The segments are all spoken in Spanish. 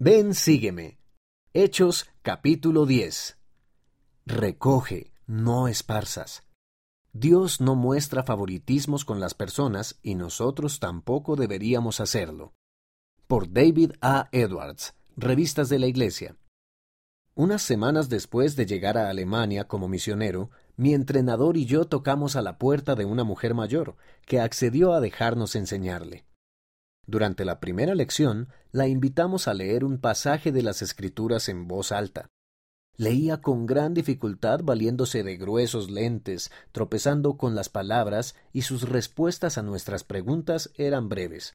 Ven, sígueme. Hechos capítulo 10. Recoge, no esparzas. Dios no muestra favoritismos con las personas y nosotros tampoco deberíamos hacerlo. Por David A. Edwards, Revistas de la Iglesia. Unas semanas después de llegar a Alemania como misionero, mi entrenador y yo tocamos a la puerta de una mujer mayor, que accedió a dejarnos enseñarle. Durante la primera lección, la invitamos a leer un pasaje de las Escrituras en voz alta. Leía con gran dificultad valiéndose de gruesos lentes, tropezando con las palabras, y sus respuestas a nuestras preguntas eran breves.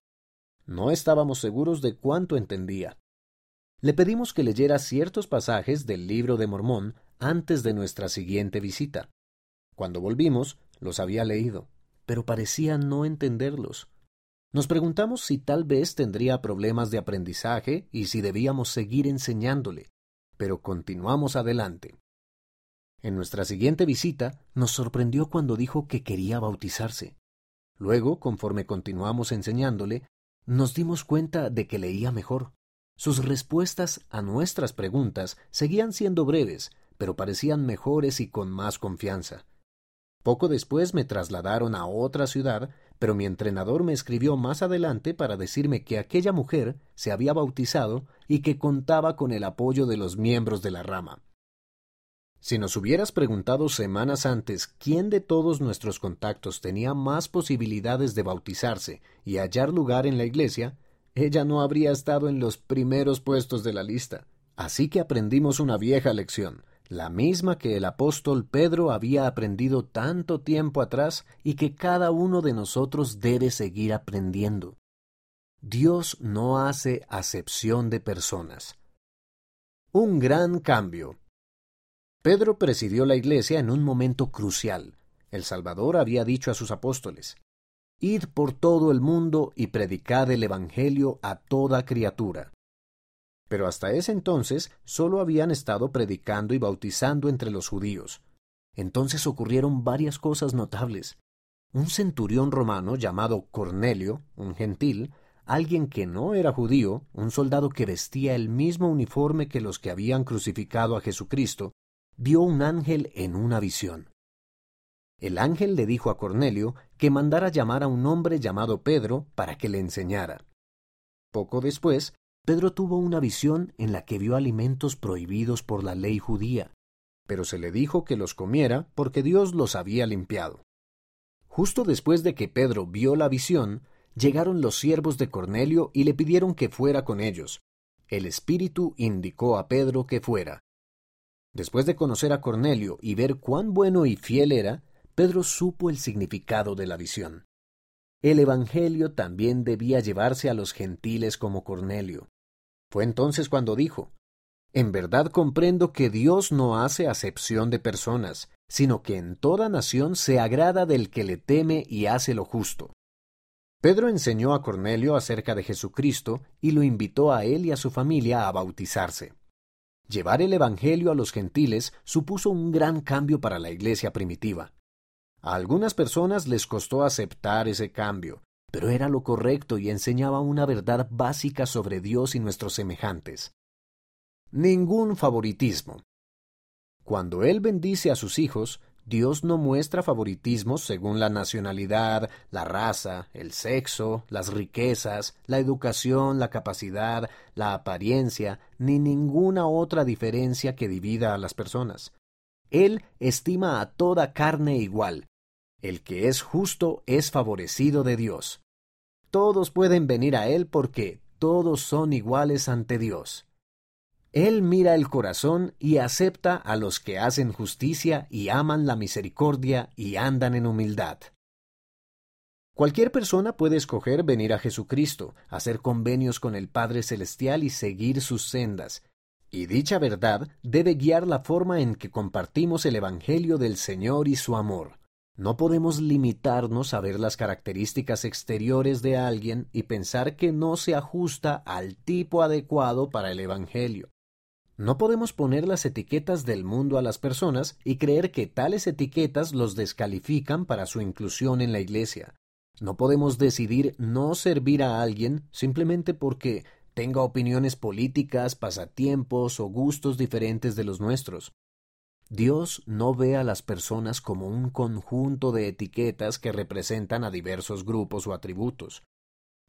No estábamos seguros de cuánto entendía. Le pedimos que leyera ciertos pasajes del libro de Mormón antes de nuestra siguiente visita. Cuando volvimos, los había leído, pero parecía no entenderlos. Nos preguntamos si tal vez tendría problemas de aprendizaje y si debíamos seguir enseñándole pero continuamos adelante. En nuestra siguiente visita nos sorprendió cuando dijo que quería bautizarse. Luego, conforme continuamos enseñándole, nos dimos cuenta de que leía mejor. Sus respuestas a nuestras preguntas seguían siendo breves, pero parecían mejores y con más confianza. Poco después me trasladaron a otra ciudad, pero mi entrenador me escribió más adelante para decirme que aquella mujer se había bautizado y que contaba con el apoyo de los miembros de la rama. Si nos hubieras preguntado semanas antes quién de todos nuestros contactos tenía más posibilidades de bautizarse y hallar lugar en la iglesia, ella no habría estado en los primeros puestos de la lista. Así que aprendimos una vieja lección la misma que el apóstol Pedro había aprendido tanto tiempo atrás y que cada uno de nosotros debe seguir aprendiendo. Dios no hace acepción de personas. Un gran cambio. Pedro presidió la iglesia en un momento crucial. El Salvador había dicho a sus apóstoles, Id por todo el mundo y predicad el Evangelio a toda criatura. Pero hasta ese entonces solo habían estado predicando y bautizando entre los judíos. Entonces ocurrieron varias cosas notables. Un centurión romano llamado Cornelio, un gentil, alguien que no era judío, un soldado que vestía el mismo uniforme que los que habían crucificado a Jesucristo, vio un ángel en una visión. El ángel le dijo a Cornelio que mandara llamar a un hombre llamado Pedro para que le enseñara. Poco después, Pedro tuvo una visión en la que vio alimentos prohibidos por la ley judía, pero se le dijo que los comiera porque Dios los había limpiado. Justo después de que Pedro vio la visión, llegaron los siervos de Cornelio y le pidieron que fuera con ellos. El Espíritu indicó a Pedro que fuera. Después de conocer a Cornelio y ver cuán bueno y fiel era, Pedro supo el significado de la visión. El Evangelio también debía llevarse a los gentiles como Cornelio. Fue entonces cuando dijo, En verdad comprendo que Dios no hace acepción de personas, sino que en toda nación se agrada del que le teme y hace lo justo. Pedro enseñó a Cornelio acerca de Jesucristo y lo invitó a él y a su familia a bautizarse. Llevar el Evangelio a los gentiles supuso un gran cambio para la iglesia primitiva. A algunas personas les costó aceptar ese cambio, pero era lo correcto y enseñaba una verdad básica sobre Dios y nuestros semejantes. Ningún favoritismo. Cuando Él bendice a sus hijos, Dios no muestra favoritismos según la nacionalidad, la raza, el sexo, las riquezas, la educación, la capacidad, la apariencia, ni ninguna otra diferencia que divida a las personas. Él estima a toda carne igual. El que es justo es favorecido de Dios todos pueden venir a Él porque todos son iguales ante Dios. Él mira el corazón y acepta a los que hacen justicia y aman la misericordia y andan en humildad. Cualquier persona puede escoger venir a Jesucristo, hacer convenios con el Padre Celestial y seguir sus sendas, y dicha verdad debe guiar la forma en que compartimos el Evangelio del Señor y su amor. No podemos limitarnos a ver las características exteriores de alguien y pensar que no se ajusta al tipo adecuado para el Evangelio. No podemos poner las etiquetas del mundo a las personas y creer que tales etiquetas los descalifican para su inclusión en la Iglesia. No podemos decidir no servir a alguien simplemente porque tenga opiniones políticas, pasatiempos o gustos diferentes de los nuestros. Dios no ve a las personas como un conjunto de etiquetas que representan a diversos grupos o atributos.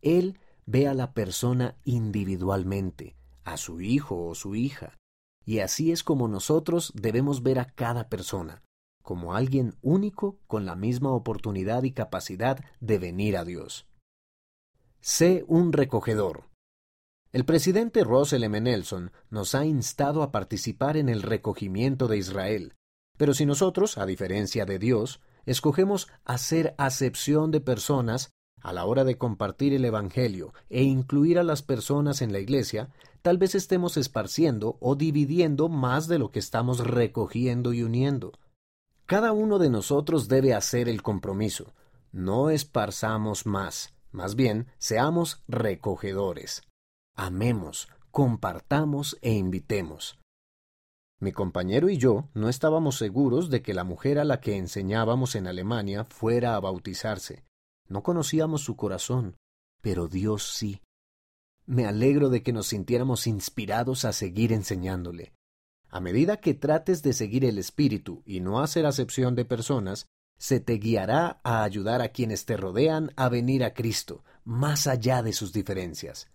Él ve a la persona individualmente, a su hijo o su hija, y así es como nosotros debemos ver a cada persona, como alguien único con la misma oportunidad y capacidad de venir a Dios. Sé un recogedor. El presidente Russell M. Nelson nos ha instado a participar en el recogimiento de Israel, pero si nosotros, a diferencia de Dios, escogemos hacer acepción de personas a la hora de compartir el Evangelio e incluir a las personas en la Iglesia, tal vez estemos esparciendo o dividiendo más de lo que estamos recogiendo y uniendo. Cada uno de nosotros debe hacer el compromiso. No esparzamos más, más bien seamos recogedores amemos, compartamos e invitemos. Mi compañero y yo no estábamos seguros de que la mujer a la que enseñábamos en Alemania fuera a bautizarse. No conocíamos su corazón, pero Dios sí. Me alegro de que nos sintiéramos inspirados a seguir enseñándole. A medida que trates de seguir el Espíritu y no hacer acepción de personas, se te guiará a ayudar a quienes te rodean a venir a Cristo, más allá de sus diferencias.